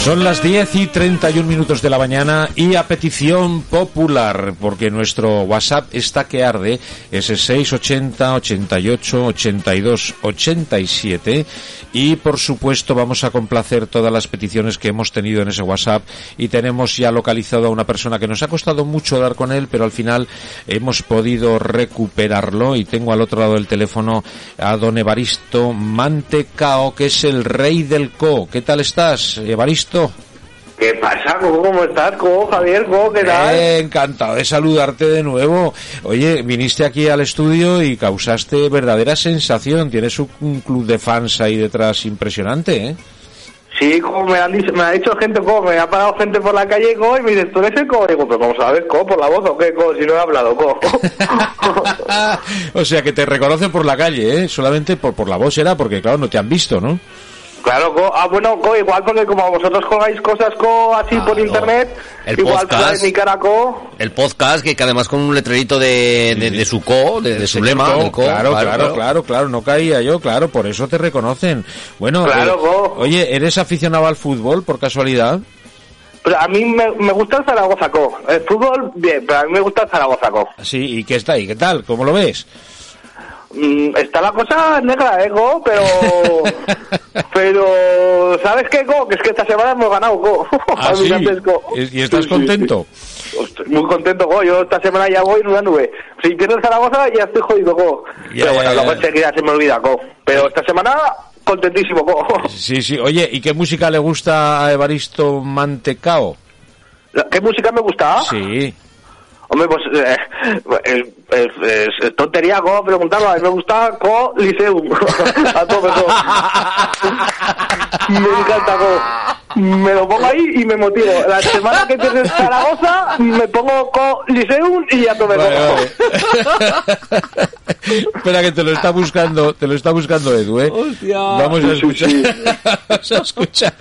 Son las 10 y 31 minutos de la mañana y a petición popular, porque nuestro WhatsApp está que arde, es el 680 88 82 87 y por supuesto vamos a complacer todas las peticiones que hemos tenido en ese WhatsApp y tenemos ya localizado a una persona que nos ha costado mucho dar con él, pero al final hemos podido recuperarlo y tengo al otro lado del teléfono a don Evaristo Mantecao, que es el rey del Co. ¿Qué tal estás, Evaristo? ¿Qué pasa? ¿Cómo estás? ¿Cómo, Javier? ¿Cómo qué tal? Eh, encantado de saludarte de nuevo. Oye, viniste aquí al estudio y causaste verdadera sensación. Tienes un, un club de fans ahí detrás impresionante, ¿eh? Sí, como me, han dicho, me ha dicho gente, como me ha parado gente por la calle co, y me dice, ¿tú eres el co? Digo, pero ¿cómo sabes co? ¿Por la voz o qué co? Si no he hablado co. o sea, que te reconocen por la calle, ¿eh? Solamente por, por la voz era, porque claro, no te han visto, ¿no? Claro, co, ah, bueno, co, igual porque como vosotros colgáis cosas co así por Claro. internet, El igual podcast. mi cara co. El podcast, que, que además con un letrerito de, de, de su co, de, de su lema, Co, del co, claro, claro, claro, claro, no caía yo, claro, por eso te reconocen. Bueno, Claro, eh, Co. oye, ¿eres aficionado al fútbol por casualidad? Pero a mí me, me gusta el Zaragoza co. El fútbol, bien, pero a mí me gusta el Zaragoza co. Sí, ¿y qué está ahí? ¿Qué tal? ¿Cómo lo ves? Mm, está la cosa negra, eh, Go, pero... pero, ¿sabes qué, Go? Que es que esta semana hemos ganado, Go. Ah, sí. Almirantes, Go. ¿Y estás Sí, contento? sí. Estoy muy contento, Go. Yo esta semana ya voy en una nube. Si pierdo el Zaragoza, ya estoy jodido, Go. Ya, pero bueno, ya, ya. luego enseguida se me olvida, Go. Pero esta semana, contentísimo, Go. Sí, sí. Oye, ¿y qué música le gusta a Evaristo Mantecao? ¿Qué música me gusta? Sí. Hombre, pues eh, es, es- es tontería, Go, preguntarlo. A mí me gusta Co Liceum. A tope, Go. Me encanta, Go. Me lo pongo ahí y me motivo. La semana que pierdes Zaragoza, me pongo Co Liceum y a tope, Vale, vale. Espera que te lo está buscando, te lo está buscando Edu, ¿eh? Vamos a Sí, sí, escuchar, sí. vamos a escuchar,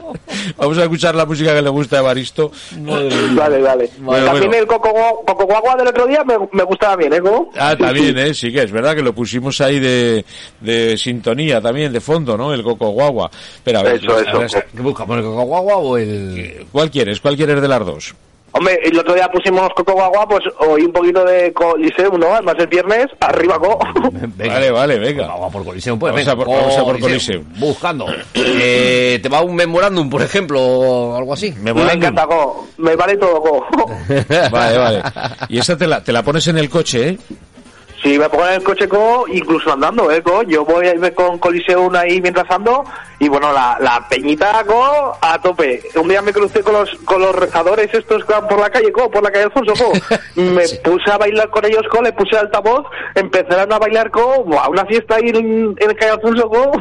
vamos a escuchar la música que le gusta a Evaristo. Dale. Bueno, también bueno. el Coco, Gua- Coco Guagua del otro día me, me gustaba bien, ¿eh? Ah, también. ¿eh? Sí que es verdad que lo pusimos ahí de, de sintonía también, de fondo, ¿no? El Coco Guagua. Pero a ver, Eso, eso. a ver, ¿Qué buscamos, el coco guagua o el...? ¿cuál quieres? ¿Cuál quieres de las dos? Hombre, el otro día pusimos Coco Guagua, pues oí un poquito de Co Liceum, ¿no? Además el viernes, arriba, Co. Venga. Vale, vale, venga. Vamos por Coliseum, pues. Vamos venga, a por- vamos a por Coliseum. Buscando. Eh, ¿Te va un memorándum, por ejemplo, o algo así? Me Me encanta, Go. Me vale todo, Go. Vale, vale. Y esta te la, te la pones en el coche, ¿eh? Si me pongo en el coche, Co, incluso andando, ¿eh, Co? Yo voy a irme con Coliseum ahí mientras ando y, bueno, la, la peñita, Co, a tope. Un día me crucé con los, con los rezadores estos que van por la calle, Co, por la calle Alfonso, Co. Me puse a bailar con ellos, Co, le puse altavoz, empezaron a bailar, Co, buah, una fiesta ahí en, en calle Alfonso, Co.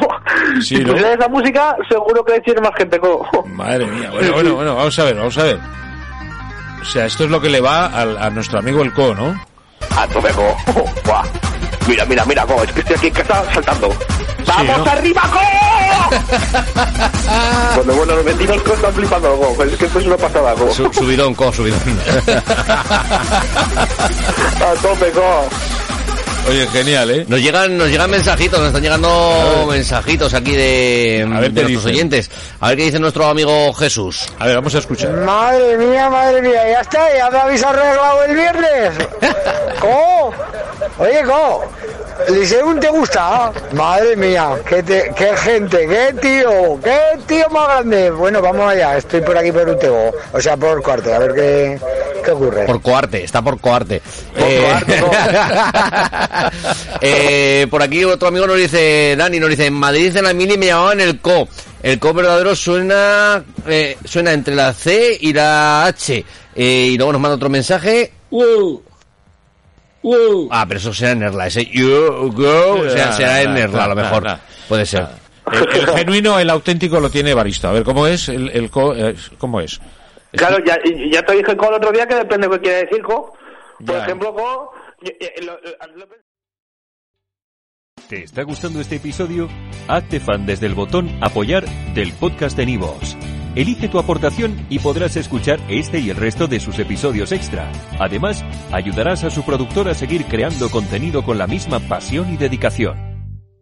Sí, si ¿no? esa música, seguro que tiene más gente, Co. Madre mía. Bueno, bueno, bueno, vamos a ver, vamos a ver. O sea, esto es lo que le va al- a, nuestro amigo el Co, ¿no? A tope, Co. Buah. Mira, mira, mira, Co, es que estoy aquí en casa saltando. ¡Vamos ¿no? arriba, Co! bueno, bueno, los vecinos Co están flipando, Co. Pues es que esto es una pasada, Co. Su- subidón, co, subidón. A tope, Co. Oye, genial, ¿eh? Nos llegan, nos llegan mensajitos, nos están llegando mensajitos aquí de, A ver de qué nuestros dicen. oyentes. A ver qué dice nuestro amigo Jesús. A ver, vamos a escuchar. Madre mía, madre mía, ya está, ya me habéis arreglado el viernes. ¿Cómo? Oye, ¿cómo? ¿Liseum te gusta? Madre mía, qué, te- qué gente, qué tío, qué tío más grande. Bueno, vamos allá, estoy por aquí por Utego, o sea, por Cuarte, a ver qué, qué ocurre. Por coarte, está por coarte. Por Eh, coarte, co. eh, por aquí otro amigo nos dice, Dani, nos dice, en Madrid en la mini me llamaban el co. El co verdadero suena, eh, suena entre la C y la H. Eh, y luego nos manda otro mensaje. "Wow". Ah, pero eso será en Nerla, ese you go, o sea, Nah, será en nah, Nerla a lo mejor. nah. Puede ser. El, el genuino, el auténtico lo tiene Baristo. A ver, ¿cómo es? El, el co- eh, ¿Cómo es? Claro, ya, ya te dije el otro día que depende de qué quiere decir co. Por Ya. ejemplo, co... lo- lo- lo- ¿Te está gustando este episodio? Hazte fan desde el botón Apoyar del podcast de Nivos. Elige tu aportación y podrás escuchar este y el resto de sus episodios extra. Además, ayudarás a su productor a seguir creando contenido con la misma pasión y dedicación.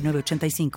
906985.